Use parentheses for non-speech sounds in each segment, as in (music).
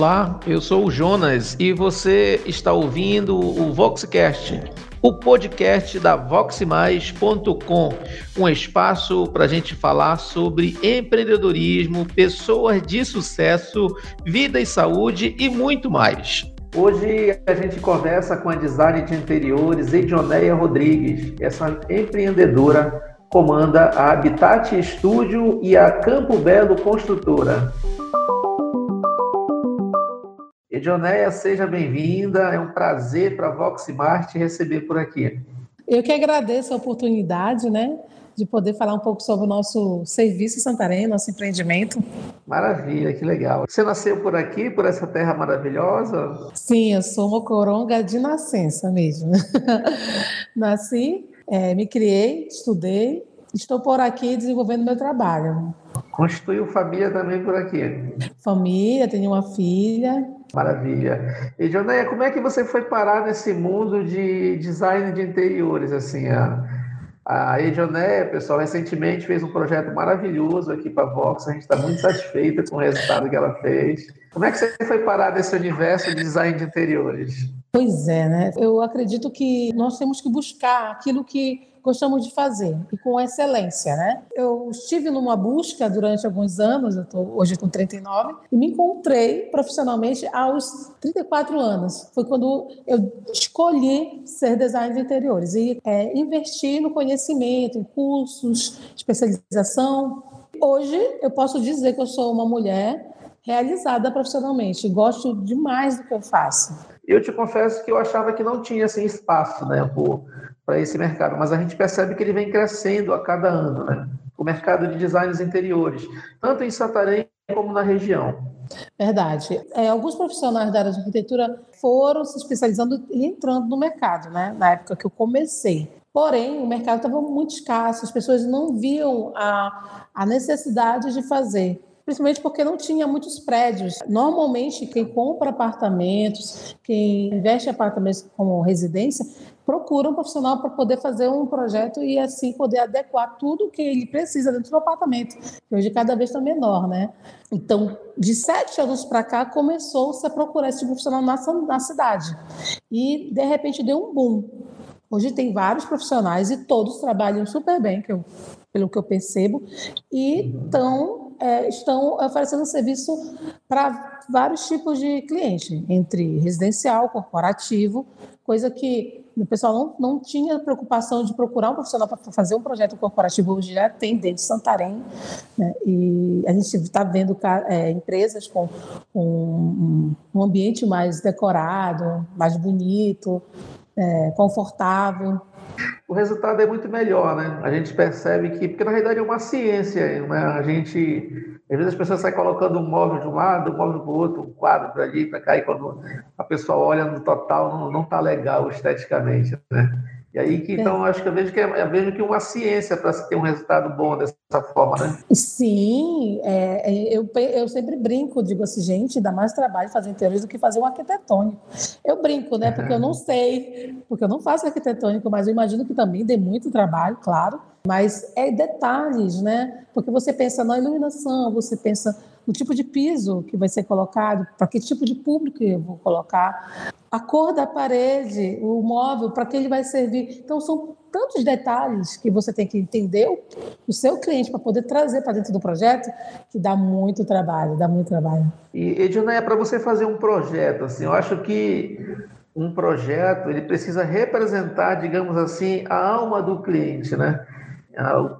Olá, eu sou o Jonas e você está ouvindo o Voxcast, o podcast da voxmais.com, um espaço para a gente falar sobre empreendedorismo, pessoas de sucesso, vida e saúde e muito mais. Hoje a gente conversa com a designer de interiores Edioneia Rodrigues, essa empreendedora comanda a Habitat Studio e a Campo Belo Construtora. Edioneia, seja bem-vinda. É um prazer para a Voxmart te receber por aqui. Eu que agradeço a oportunidade, né, de poder falar um pouco sobre o nosso serviço em Santarém, nosso empreendimento. Maravilha, que legal. Você nasceu por aqui, por essa terra maravilhosa? Sim, eu sou uma coronga de nascença mesmo. (laughs) Nasci, é, me criei, estudei, estou por aqui desenvolvendo meu trabalho. Constituiu família também por aqui? Família, tenho uma filha, Maravilha. E Jonéia, como é que você foi parar nesse mundo de design de interiores? Assim, a, a Edionéia, pessoal, recentemente fez um projeto maravilhoso aqui para a Vox. A gente está muito satisfeita com o resultado que ela fez. Como é que você foi parar nesse universo de design de interiores? Pois é, né? Eu acredito que nós temos que buscar aquilo que gostamos de fazer e com excelência, né? Eu estive numa busca durante alguns anos, eu tô hoje com 39, e me encontrei profissionalmente aos 34 anos. Foi quando eu escolhi ser designer de interiores e é, investir no conhecimento, em cursos, especialização. Hoje eu posso dizer que eu sou uma mulher realizada profissionalmente, gosto demais do que eu faço. Eu te confesso que eu achava que não tinha assim, espaço né, para esse mercado, mas a gente percebe que ele vem crescendo a cada ano, né? o mercado de designs interiores, tanto em Santarém como na região. Verdade. É, alguns profissionais da área de arquitetura foram se especializando e entrando no mercado, né? na época que eu comecei. Porém, o mercado estava muito escasso, as pessoas não viam a, a necessidade de fazer principalmente porque não tinha muitos prédios. Normalmente, quem compra apartamentos, quem investe em apartamentos como residência, procura um profissional para poder fazer um projeto e assim poder adequar tudo que ele precisa dentro do apartamento, que hoje cada vez está menor, né? Então, de sete anos para cá, começou-se a procurar esse profissional na, na cidade. E, de repente, deu um boom. Hoje tem vários profissionais e todos trabalham super bem, que eu, pelo que eu percebo, e estão é, estão oferecendo serviço para vários tipos de cliente, entre residencial, corporativo, coisa que o pessoal não, não tinha preocupação de procurar um profissional para fazer um projeto corporativo, hoje já tem dentro de Santarém, né? e a gente está vendo é, empresas com, com, um ambiente mais decorado, mais bonito, é, confortável, o resultado é muito melhor, né? A gente percebe que, porque na realidade é uma ciência, né? A gente, às vezes as pessoas saem colocando um móvel de um lado, um móvel para o outro, um quadro para ali, para cá, e quando a pessoa olha no total, não está legal esteticamente, né? E aí que então acho que eu vejo que é, eu vejo que uma ciência para se ter um resultado bom dessa forma, né? Sim, é, é, eu, eu sempre brinco, digo assim, gente, dá mais trabalho fazer interiores do que fazer um arquitetônico. Eu brinco, né? Porque eu não (laughs) sei, porque eu não faço arquitetônico, mas eu imagino que também dê muito trabalho, claro. Mas é detalhes, né? Porque você pensa na iluminação, você pensa no tipo de piso que vai ser colocado, para que tipo de público eu vou colocar, a cor da parede, o móvel, para que ele vai servir. Então, são tantos detalhes que você tem que entender o, seu cliente para poder trazer para dentro do projeto que dá muito trabalho, dá muito trabalho. E, Edna, para você fazer um projeto, assim, eu acho que um projeto ele precisa representar, digamos assim, a alma do cliente, né?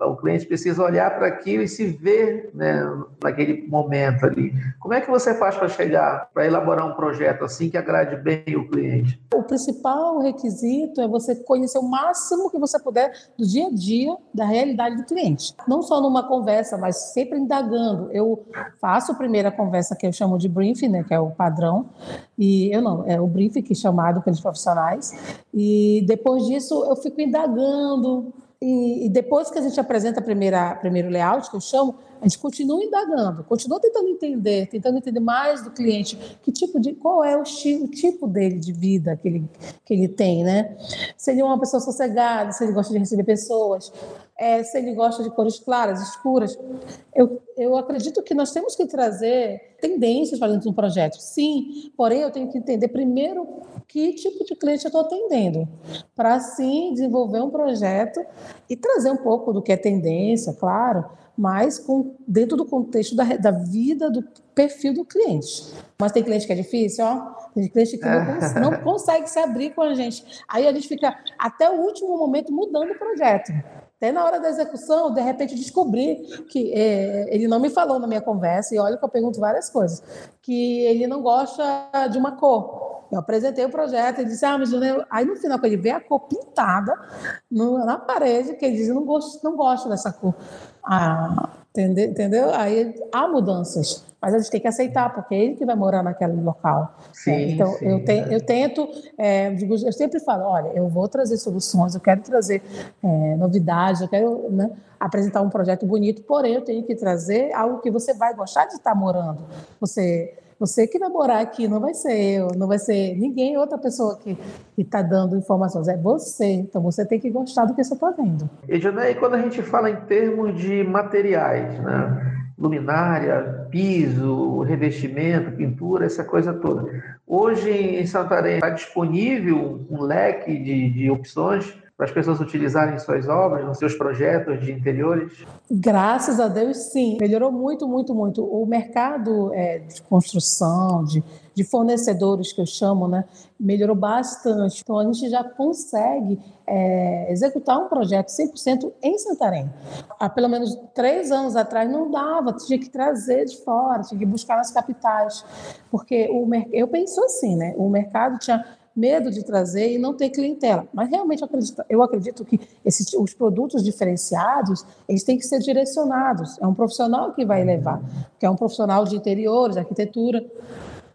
O, cliente precisa olhar para aquilo e se ver né, naquele momento ali. Como é que você faz para chegar, para elaborar um projeto assim que agrade bem o cliente? O principal requisito é você conhecer o máximo que você puder do dia a dia, da realidade do cliente. Não só numa conversa, mas sempre indagando. Eu faço a primeira conversa que eu chamo de briefing, né, que é o padrão, e eu não, é o briefing que é chamado pelos profissionais, e depois disso eu fico indagando e, e, depois que a gente apresenta a primeira primeiro layout, que eu chamo, a gente continua indagando, continua tentando entender, tentando entender mais do cliente, que tipo de, qual é o, o tipo dele de vida que ele, que ele tem, né? Se ele é uma pessoa sossegada, se ele gosta de receber pessoas. É, se ele gosta de cores claras, escuras. Eu, eu acredito que nós temos que trazer tendências para dentro de um projeto, sim, porém eu tenho que entender primeiro que tipo de cliente eu estou atendendo, para assim desenvolver um projeto e trazer um pouco do que é tendência, claro, mas com, dentro do contexto da, da vida, do perfil do cliente. Mas tem cliente que é difícil, ó. Tem cliente que não, cons não (laughs) consegue se abrir com a gente. Aí a gente fica até o último momento mudando o projeto. Até na hora da execução, de repente descobri que é, ele não me falou na minha conversa, e olha que eu pergunto várias coisas, que ele não gosta de uma cor. Eu apresentei o projeto, ele disse, ah, mas eu... aí no final, quando ele vê a cor pintada no, na parede, que ele diz, não gosto, não gosto dessa cor. Ah, entendeu? entendeu? Aí há mudanças, mas a gente tem que aceitar, porque é ele que vai morar naquele local. Sim, é, então, sim, eu, te, é. eu tento, é, digo, eu sempre falo, olha, eu vou trazer soluções, eu quero trazer é, novidades, eu quero né, apresentar um projeto bonito, porém eu tenho que trazer algo que você vai gostar de estar morando. Você você que vai morar aqui, não vai ser eu, não vai ser ninguém, outra pessoa que está dando informações, é você. Então você tem que gostar do que você está vendo. E, quando a gente fala em termos de materiais, né? luminária, piso, revestimento, pintura, essa coisa toda. Hoje em Santarém está disponível um leque de, de opções para as pessoas utilizarem suas obras, nos seus projetos de interiores? Graças a Deus, sim. Melhorou muito, muito, muito. O mercado é, de construção, de, de fornecedores que eu chamo, né, melhorou bastante. Então, a gente já consegue é, executar um projeto 100% em Santarém. Há pelo menos três anos atrás não dava, tinha que trazer de fora, tinha que buscar nas capitais. Porque o, eu penso assim, né, o mercado tinha medo de trazer e não ter clientela. Mas realmente eu acredito, eu acredito que esses, os produtos diferenciados, eles têm que ser direcionados. É um profissional que vai levar, que é um profissional de interiores, de arquitetura.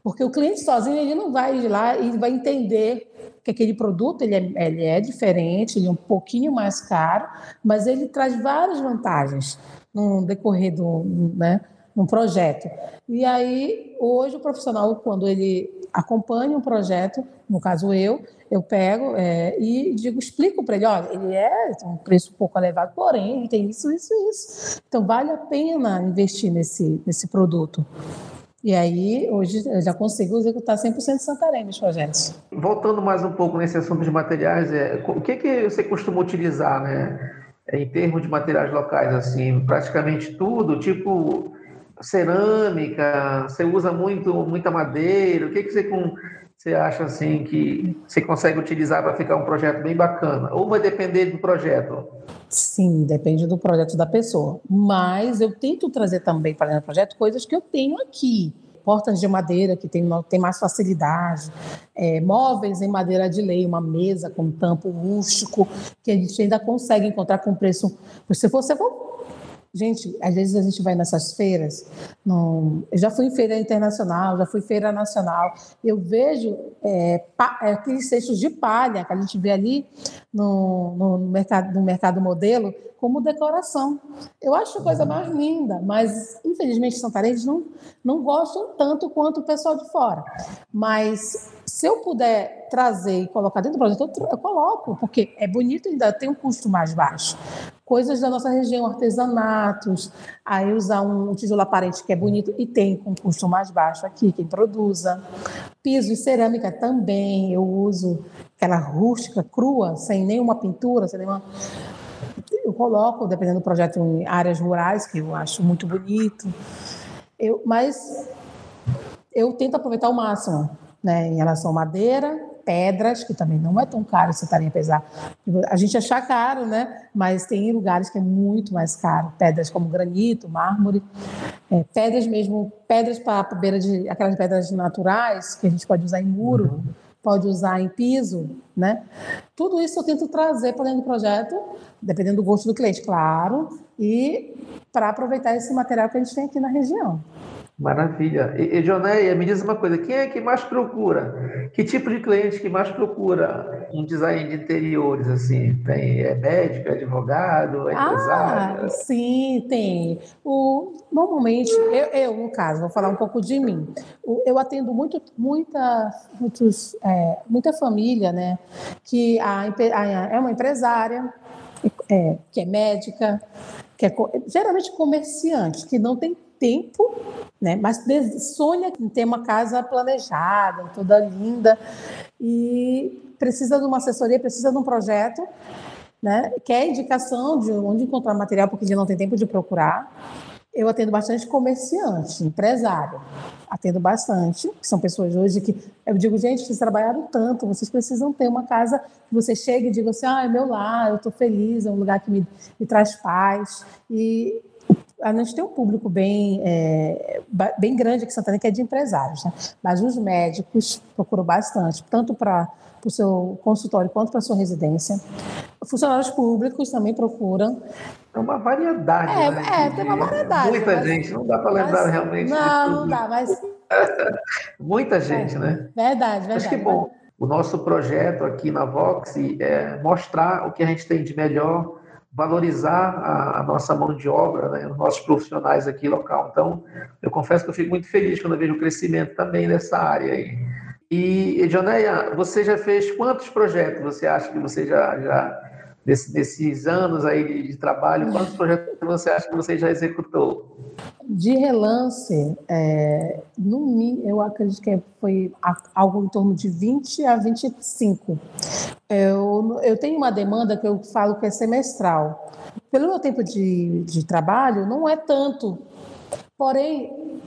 Porque o cliente sozinho ele não vai ir lá e vai entender que aquele produto ele é, ele é diferente, ele é um pouquinho mais caro, mas ele traz várias vantagens no decorrer do, né, num projeto. E aí, hoje, o profissional, quando ele acompanha um projeto, no caso eu, eu pego é, e digo, explico para ele, olha, ele é um preço um pouco elevado, porém, ele tem isso, isso isso. Então, vale a pena investir nesse, nesse produto. E aí, hoje, eu já consigo executar 100% de Santarém nos projetos. Voltando mais um pouco nesse assunto de materiais, é, o que, que você costuma utilizar, né? Em termos de materiais locais, assim, praticamente tudo, tipo cerâmica, você usa muito muita madeira, o que, que você, com, você acha assim que você consegue utilizar para ficar um projeto bem bacana? Ou vai depender do projeto? Sim, depende do projeto da pessoa. Mas eu tento trazer também para o projeto coisas que eu tenho aqui. Portas de madeira, que tem, tem mais facilidade, é, móveis em madeira de lei, uma mesa com tampo rústico, que a gente ainda consegue encontrar com preço. Se você for Gente, às vezes a gente vai nessas feiras, no, eu já fui em feira internacional, já fui em feira nacional, eu vejo é, pa, é, aqueles cestos de palha que a gente vê ali no, no, mercado, no mercado modelo como decoração. Eu acho a coisa mais linda, mas infelizmente Santarém não, não gostam tanto quanto o pessoal de fora. Mas se eu puder trazer e colocar dentro do projeto, eu, eu coloco, porque é bonito e ainda tem um custo mais baixo coisas da nossa região, artesanatos, aí usar um tijolo aparente que é bonito e tem com custo mais baixo aqui, quem produza. Piso e cerâmica também, eu uso aquela rústica, crua, sem nenhuma pintura, sem nenhuma... Eu coloco, dependendo do projeto, em áreas rurais, que eu acho muito bonito. Eu, mas eu tento aproveitar o máximo, né, em relação à madeira, pedras, que também não é tão caro você estaria pesar. A gente achar caro, né? Mas tem lugares que é muito mais caro. Pedras como granito, mármore, é, pedras mesmo, pedras para beira de aquelas pedras naturais que a gente pode usar em muro. Uhum. Pode usar em piso, né? Tudo isso eu tento trazer para dentro do projeto, dependendo do gosto do cliente, claro, e para aproveitar esse material que a gente tem aqui na região. Maravilha. E, e Jonéia, me diz uma coisa, quem é que mais procura? Que tipo de cliente que mais procura um design de interiores, assim? Tem, é médico, é advogado, é ah, empresário? sim, tem. O, normalmente, eu, eu, no caso, vou falar um pouco de mim. Eu atendo muito, muita, muitos, é, muita família, né? Que a, a, é uma empresária, é, que é médica, que é geralmente comerciante, que não tem tempo, né? Mas sonha em ter uma casa planejada, toda linda e precisa de uma assessoria, precisa de um projeto, né? Quer indicação de onde encontrar material porque ele não tem tempo de procurar. Eu atendo bastante comerciante, empresário. Atendo bastante, são pessoas hoje que eu digo, gente, vocês trabalharam tanto, vocês precisam ter uma casa que você chegue e diga assim, ah, é meu lar, eu estou feliz, é um lugar que me, me traz paz. E a gente tem um público bem, é, bem grande aqui em Santana, que é de empresários, né? mas os médicos procuram bastante, tanto para o seu consultório quanto para a sua residência. Funcionários públicos também procuram. É uma variedade. É, né? é tem uma variedade. Muita mas, gente, não dá para lembrar mas, realmente. Não, não dá, mas. (laughs) Muita gente, é, né? Verdade, verdade. Acho que bom. O nosso projeto aqui na Vox é mostrar o que a gente tem de melhor valorizar a, a, nossa mão de obra, né, os nossos profissionais aqui local. Então, eu confesso que eu fico muito feliz quando eu vejo o crescimento também nessa área aí. E, Edioneia, você já fez quantos projetos você acha que você já, já desse, desses anos aí de, de, trabalho, quantos projetos você acha que você já executou? De relance, é, no, eu acredito que foi algo em torno de 20 a 25. Eu, eu tenho uma demanda que eu falo que é semestral. Pelo meu tempo de, de trabalho, não é tanto. Porém,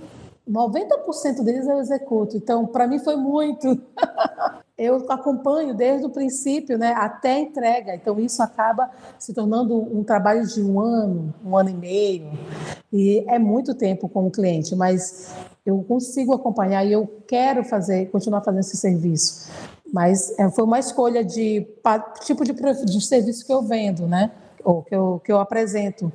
90% deles eu executo. Então, para mim foi muito. (laughs) eu acompanho desde o princípio né, até a entrega. Então, isso acaba se tornando um trabalho de um ano, um ano e meio. E é muito tempo com o cliente, mas eu consigo acompanhar e eu quero fazer, continuar fazendo esse serviço. Mas é, foi uma escolha de tipo de, de serviço que eu vendo, né? Ou que eu, que eu apresento,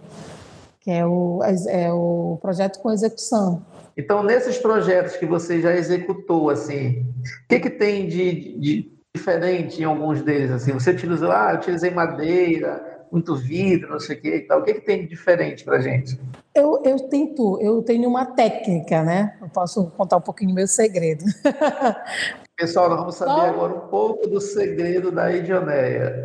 que é o, é o projeto com execução. Então, nesses projetos que você já executou, assim, o que, que tem de, de diferente em alguns deles? Assim, você utilizou, ah, eu utilizei madeira, muito vidro, não sei o que e tal. O que, que tem de diferente para gente? Eu, eu tento, eu tenho uma técnica, né? Eu posso contar um pouquinho do meu segredo. (laughs) Pessoal, nós vamos saber agora um pouco do segredo da Idioneia.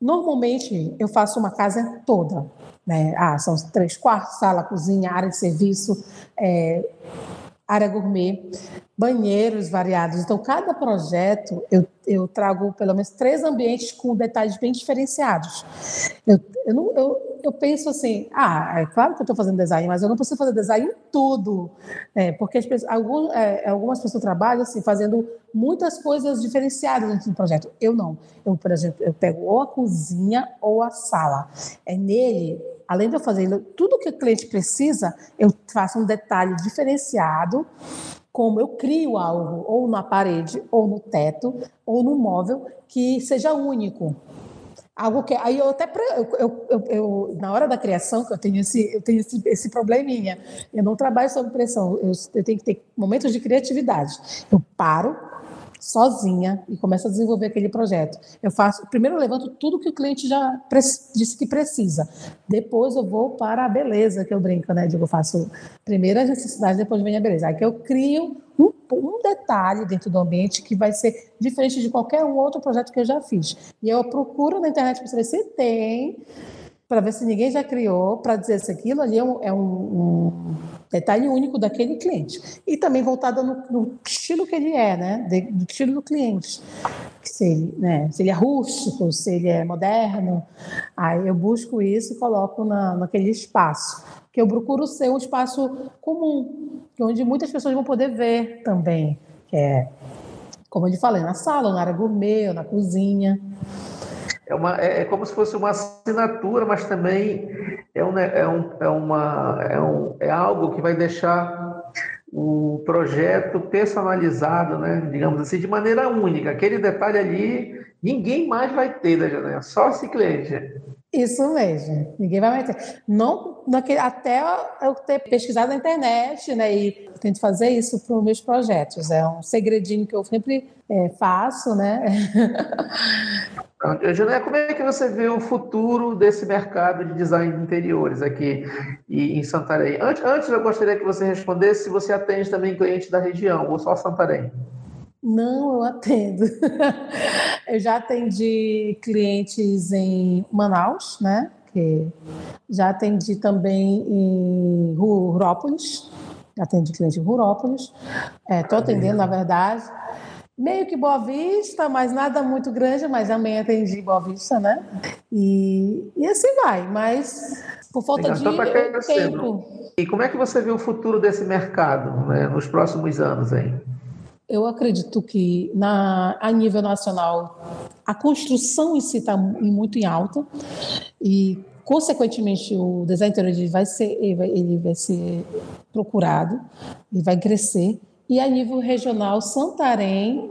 Normalmente, eu faço uma casa toda. Né? Ah, são três quartos, sala, cozinha, área de serviço, é, área gourmet, banheiros variados. Então, cada projeto eu, eu trago pelo menos três ambientes com detalhes bem diferenciados. Eu, eu, não, eu, eu penso assim, ah, é claro que eu estou fazendo design, mas eu não preciso fazer design em tudo, né? porque as pessoas, algum, é, algumas pessoas trabalham assim, fazendo muitas coisas diferenciadas dentro do projeto. Eu não. Eu, por exemplo, eu pego ou a cozinha ou a sala. É nele além de eu fazer tudo que o cliente precisa, eu faço um detalhe diferenciado, como eu crio algo ou na parede, ou no teto, ou no móvel que seja único. Algo que aí eu até eu, eu, eu, na hora da criação que eu tenho esse eu tenho esse, esse probleminha. Eu não trabalho sob pressão. Eu, eu tenho que ter momentos de criatividade. Eu paro, sozinha e começo a desenvolver aquele projeto. Eu faço, primeiro eu levanto tudo que o cliente já disse que precisa. Depois eu vou para a beleza que eu brinco, né? Digo, eu faço primeiro as necessidades, depois vem a beleza. Aí que eu crio um, um, detalhe dentro do ambiente que vai ser diferente de qualquer outro projeto que eu já fiz. E eu procuro na internet para saber se tem, para ver se ninguém já criou, para dizer se aquilo ali é um, é um, detalhe único daquele cliente. E também voltada no, no, estilo que ele é, né? De, do estilo do cliente. Se ele, né? se ele é rústico, se ele é moderno. Aí eu busco isso e coloco na, naquele espaço. Que eu procuro ser um espaço comum, onde muitas pessoas vão poder ver também. Que é, como eu te falei, na sala, na área gourmet, na cozinha é, uma, é, é, como se fosse uma assinatura, mas também é, um, é, um, é, uma, é, um, é algo que vai deixar o projeto personalizado, né? digamos assim, de maneira única. Aquele detalhe ali, ninguém mais vai ter da janela, só esse cliente. Isso mesmo, ninguém vai ter. Não, naquele, até eu ter pesquisado na internet, né? E tento fazer isso para os meus projetos. É um segredinho que eu sempre é, faço, né? (laughs) Juliana, como é que você vê o futuro desse mercado de design de interiores aqui em Santarém? Antes, antes eu gostaria que você respondesse se você atende também clientes da região ou só Santarém. Não, eu atendo. (laughs) eu já atendi clientes em Manaus, né? Que já atendi também em Rurópolis, atendi cliente em Rurópolis. Estou é, atendendo, na verdade. Meio que Boa Vista, mas nada muito grande, mas também atendi Boa Vista, né? E, e assim vai, mas por falta Legal, de tempo. E como é que você vê o futuro desse mercado né, nos próximos anos, hein? Eu acredito que na, a nível nacional a construção em si está muito em alta e consequentemente o design interior vai ser ele vai, vai ser procurado e vai crescer. E a nível regional Santarém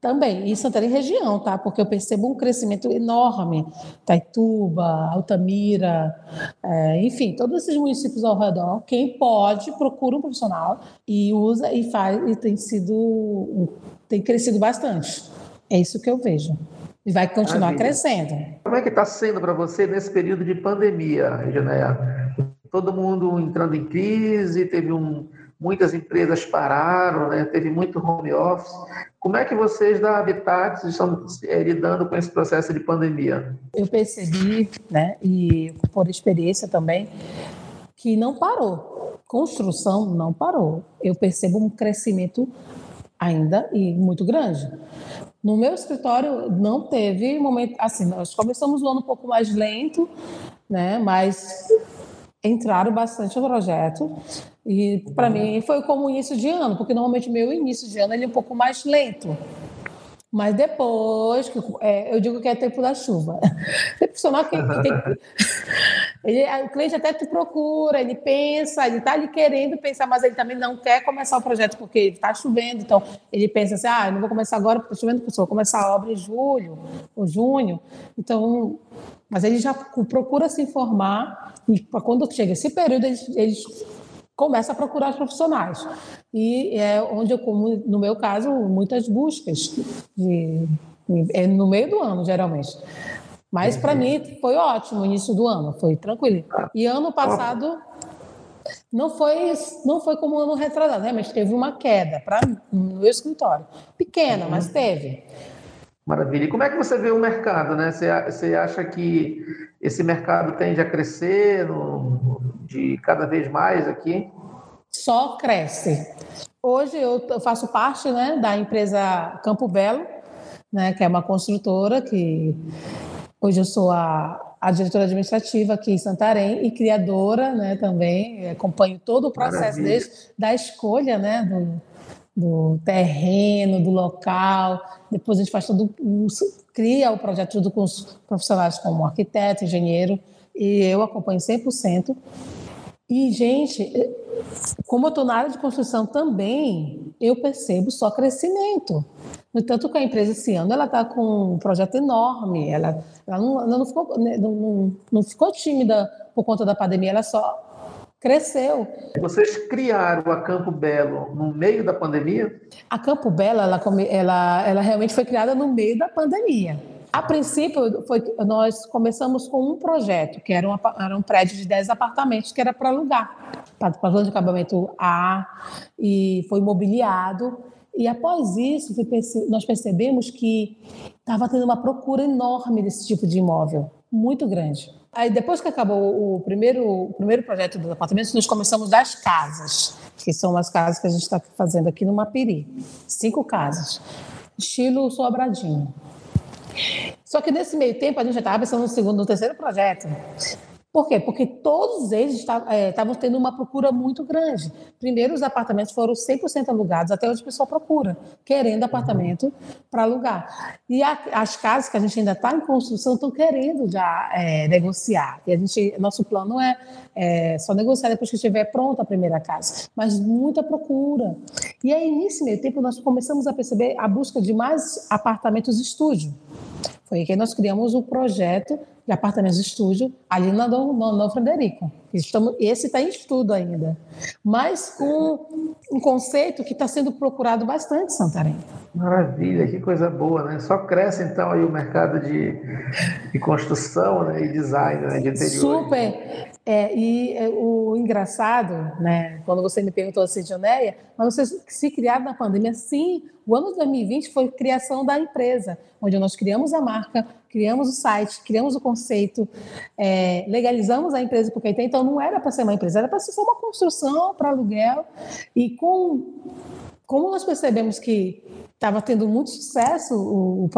também, e Santarém região, tá? Porque eu percebo um crescimento enorme. Taituba, Altamira, é, enfim, todos esses municípios ao redor. Quem pode, procura um profissional e usa e faz, e tem sido, tem crescido bastante. É isso que eu vejo. E vai continuar Maravilha. crescendo. Como é que está sendo para você nesse período de pandemia, Regineia? Todo mundo entrando em crise, teve um, muitas empresas pararam, né? teve muito home office. Como é que vocês da Habitat estão é, lidando com esse processo de pandemia? Eu percebi, né, e por experiência também, que não parou. Construção não parou. Eu percebo um crescimento ainda e muito grande. No meu escritório não teve momento assim, nós começamos o ano um pouco mais lento, né, mas entraram bastante no projeto e para mim foi como início de ano, porque normalmente meu início de ano ele é um pouco mais lento. Mas depois, que, é, eu digo que é tempo da chuva. (laughs) Tem profissional que, que tem, (laughs) ele, o cliente até te procura, ele pensa, ele está ali querendo pensar, mas ele também não quer começar o projeto porque está chovendo. Então, ele pensa assim: ah, eu não vou começar agora porque está chovendo, porque eu vou começar a obra em julho ou junho. Então, mas ele já procura se informar e quando chega esse período, eles, eles começam a procurar os profissionais. E é onde eu, no meu caso, muitas buscas de, é no meio do ano, geralmente. Mas para mim foi ótimo o início do ano, foi tranquilo. E ano passado não foi não foi como ano retrasado, né? Mas teve uma queda para no meu escritório, pequena, mas uhum. teve. Maravilha. E como é que você vê o mercado, né? Você, você acha que esse mercado tende a crescer no, de cada vez mais aqui? Só cresce. Hoje eu faço parte né, da empresa Campo Belo, né, que é uma construtora que hoje eu sou a, a diretora administrativa aqui em Santarém e criadora né, também. Acompanho todo o processo Maravilha. desde da escolha né, do, do terreno, do local. Depois a gente faz todo, cria o projeto tudo com os profissionais como arquiteto, engenheiro, e eu acompanho 100%. E, gente, como eu estou na área de construção também, eu percebo só crescimento. No tanto que a empresa esse ano ela está com um projeto enorme, ela, ela, não, ela não, ficou, né, não, não, ficou tímida por conta da pandemia, ela só cresceu. Vocês criaram a Campo Belo no meio da pandemia? A Campo Belo, ela, ela realmente foi criada no meio da pandemia. A princípio, foi, nós começamos com um projeto, que era um, era um prédio de 10 apartamentos, que era para alugar, para plano de acabamento A, e foi mobiliado. E após isso, nós percebemos que estava tendo uma procura enorme desse tipo de imóvel, muito grande. Aí depois que acabou o primeiro, o primeiro projeto dos apartamentos, nós começamos das casas, que são as casas que a gente está fazendo aqui no Mapiri. Cinco casas, estilo Sobradinho. Só que nesse meio tempo a gente já estava pensando no segundo, no terceiro projeto. Por quê? Porque todos eles é, estavam tendo uma procura muito grande. Primeiro, os apartamentos foram 100% alugados, até hoje a pessoa procura, querendo apartamento para alugar. E a, as casas que a gente ainda está em construção estão querendo já é, negociar. E a gente, nosso plano é, é só negociar depois que estiver pronta a primeira casa. Mas muita procura. E aí, nesse meio tempo, nós começamos a perceber a busca de mais apartamentos estúdio. Foi que nós criamos o projeto de apartamentos de estúdio ali na Dom, Frederico. Estamos, esse está em estudo ainda, mas com um conceito que está sendo procurado bastante em Santarém. Maravilha, que coisa boa, né? Só cresce então aí o mercado de, de construção né? e design né? de interior. Super. É, e é, o engraçado, né, quando você me perguntou assim, Dionéia, mas vocês se criaram na pandemia? Sim, o ano de 2020 foi criação da empresa, onde nós criamos a marca, criamos o site, criamos o conceito, é, legalizamos a empresa, porque até então não era para ser uma empresa, era para ser só uma construção para aluguel. E com, como nós percebemos que estava tendo muito sucesso o,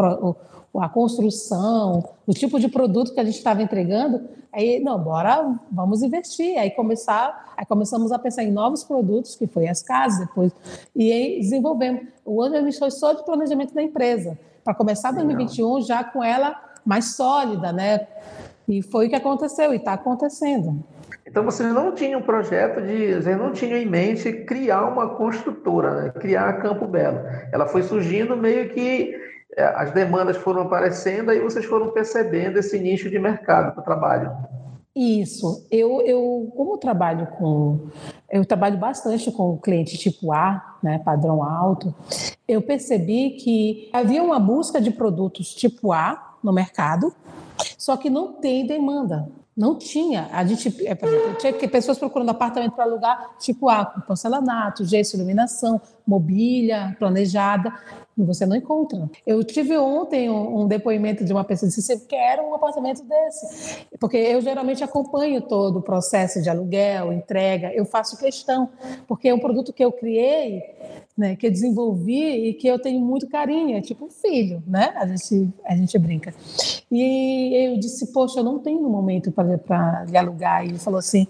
o, a construção, o tipo de produto que a gente estava entregando, aí, não, bora, vamos investir. Aí, começar, aí começamos a pensar em novos produtos, que foi as casas, depois, e aí desenvolvemos. O ano a gente foi só de planejamento da empresa, para começar 2021 já com ela mais sólida, né? E foi o que aconteceu, e está acontecendo. Então vocês não tinham um projeto de, vocês não tinham em mente criar uma construtora, né? criar a Campo Belo. Ela foi surgindo meio que é, as demandas foram aparecendo, aí vocês foram percebendo esse nicho de mercado para o trabalho. Isso. Eu, eu, como eu trabalho com, eu trabalho bastante com cliente tipo A, né, padrão alto. Eu percebi que havia uma busca de produtos tipo A no mercado, só que não tem demanda. Não tinha. A gente, é, exemplo, tinha pessoas procurando apartamento para alugar, tipo A, com porcelanato, gesso, iluminação, mobília planejada e você não encontra. Eu tive ontem um, um depoimento de uma pessoa que disse: quero um apartamento desse. Porque eu geralmente acompanho todo o processo de aluguel, entrega, eu faço questão, porque é um produto que eu criei, né, que eu desenvolvi e que eu tenho muito carinho, é tipo um filho, né? A gente, a gente brinca. E eu disse: Poxa, eu não tenho momento para alugar. E ele falou assim: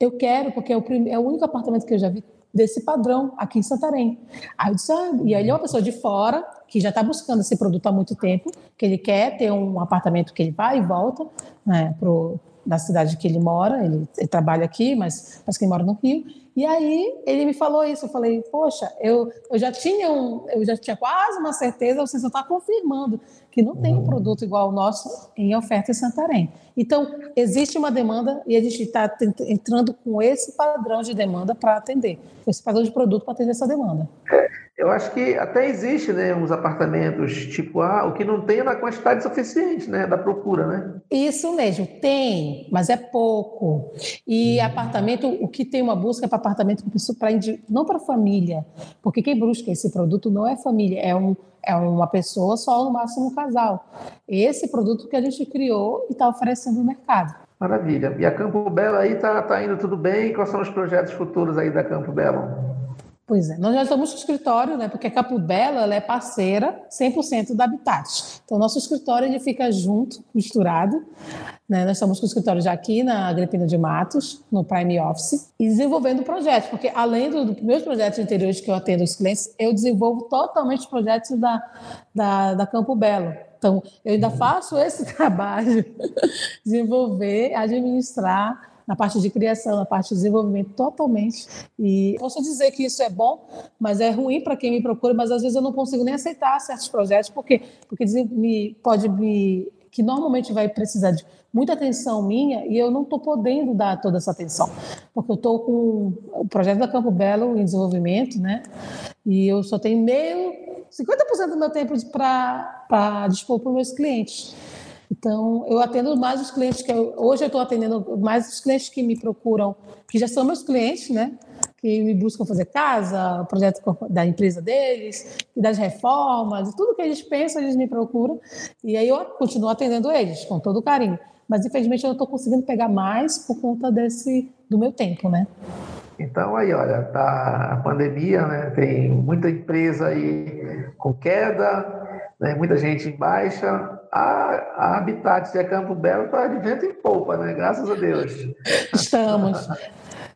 Eu quero, porque é o, é o único apartamento que eu já vi desse padrão aqui em Santarém. Aí eu disse, ah, e aí ele é uma pessoa de fora que já está buscando esse produto há muito tempo, que ele quer ter um apartamento que ele vai e volta né, pro, da cidade que ele mora, ele, ele trabalha aqui, mas parece que ele mora no Rio, e aí ele me falou isso, eu falei, poxa, eu, eu já tinha um, eu já tinha quase uma certeza, você só está confirmando que não tem um uhum. produto igual ao nosso em oferta em Santarém. Então, existe uma demanda e a gente está entrando com esse padrão de demanda para atender, esse padrão de produto para atender essa demanda. É, eu acho que até existe né, uns apartamentos tipo A, o que não tem é na quantidade suficiente né, da procura, né? Isso mesmo, tem, mas é pouco. E hum. apartamento, o que tem uma busca é para apartamento para não para família, porque quem busca esse produto não é família, é, um, é uma pessoa só, no máximo um casal. Esse produto que a gente criou e está oferecendo no mercado. Maravilha. E a Campo Belo aí está tá indo tudo bem? Quais são os projetos futuros aí da Campo Belo? Pois é, nós já estamos no escritório, né, porque a Belo ela é parceira 100% da Habitat. Então, nosso escritório ele fica junto, misturado. Né? Nós estamos com o escritório já aqui na Agripina de Matos, no Prime Office, e desenvolvendo projetos, porque além dos do meus projetos interiores que eu atendo os clientes, eu desenvolvo totalmente os projetos da, da, da Campo Belo. Então, eu ainda faço esse (laughs) trabalho, desenvolver, administrar na parte de criação, na parte de desenvolvimento, totalmente. E posso dizer que isso é bom, mas é ruim para quem me procura, mas às vezes eu não consigo nem aceitar certos projetos, porque, porque me, pode me. que normalmente vai precisar de muita atenção minha e eu não estou podendo dar toda essa atenção, porque eu estou com o projeto da Campo Belo em desenvolvimento, né? E eu só tenho meio, 50% do meu tempo para dispor para os meus clientes. Então, eu atendo mais os clientes que eu, hoje eu estou atendendo mais os clientes que me procuram, que já são meus clientes, né? Que me buscam fazer casa, projeto da empresa deles, e das reformas, tudo que eles pensam, eles me procuram. E aí eu continuo atendendo eles com todo carinho. Mas infelizmente eu não estou conseguindo pegar mais por conta desse do meu tempo, né? Então aí, olha, tá a pandemia, né? Tem muita empresa aí com queda, né? muita gente em baixa a, a Habitat de Campo Belo está de vento em polpa, né? Graças a Deus. Estamos.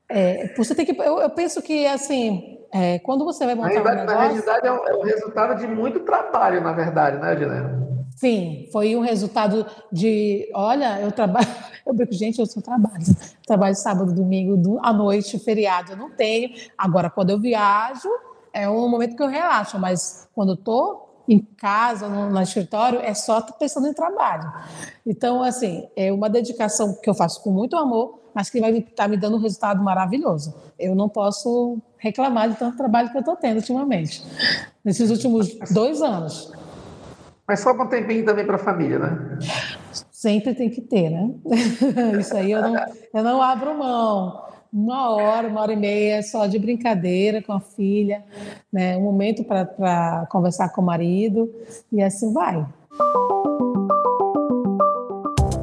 É, você tem que, eu, eu penso que assim, é, quando você vai montar na um negócio... Na realidade, é o, é o resultado de muito trabalho, na verdade, né, Adilene? Sim, foi um resultado de, olha, eu trabalho, (laughs) eu brinco, gente, eu só trabalho, trabalho sábado, domingo, à noite, feriado, eu não tenho. Agora, quando eu viajo, é um momento que eu relaxo, mas quando eu estou em casa, no, no escritório, é só pensando em trabalho. Então, assim, é uma dedicação que eu faço com muito amor, mas que vai estar tá me dando um resultado maravilhoso. Eu não posso reclamar de tanto trabalho que eu estou tendo ultimamente, nesses últimos dois anos. Mas só um tempinho também para a família, né? sempre tem que ter, né? (laughs) Isso aí eu não, eu não abro mão. Uma hora, uma hora e meia só de brincadeira com a filha, né? um momento para conversar com o marido, e assim vai.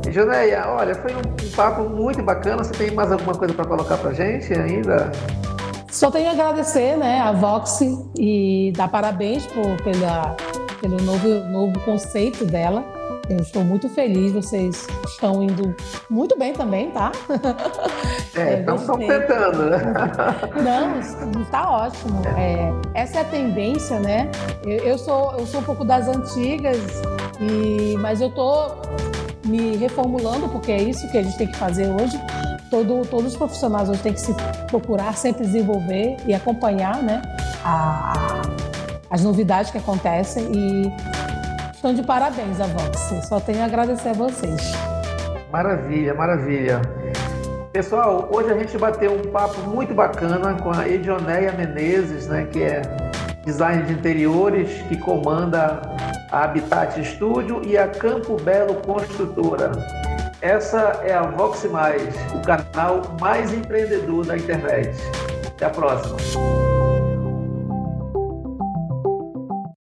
Joneia, olha, foi um, um, papo muito bacana. Você tem mais alguma coisa para colocar para gente ainda? Só tenho a agradecer né, a Vox e dar parabéns por, pela, pelo novo, novo conceito dela. Eu estou muito feliz, vocês estão indo muito bem também, tá? É, estão é, tentando, né? Não, está ótimo. É, essa é a tendência, né? Eu, eu, sou, eu sou um pouco das antigas, e, mas eu estou me reformulando, porque é isso que a gente tem que fazer hoje. Todo, todos os profissionais hoje têm que se procurar sempre desenvolver e acompanhar né, a, as novidades que acontecem e estão de parabéns a Vox. Só tenho a agradecer a vocês. Maravilha, maravilha. Pessoal, hoje a gente bateu um papo muito bacana com a Edioneia Menezes, né, que é design de interiores, que comanda a Habitat Studio e a Campo Belo Construtora. Essa é a Vox Mais, o canal mais empreendedor da internet. Até a próxima.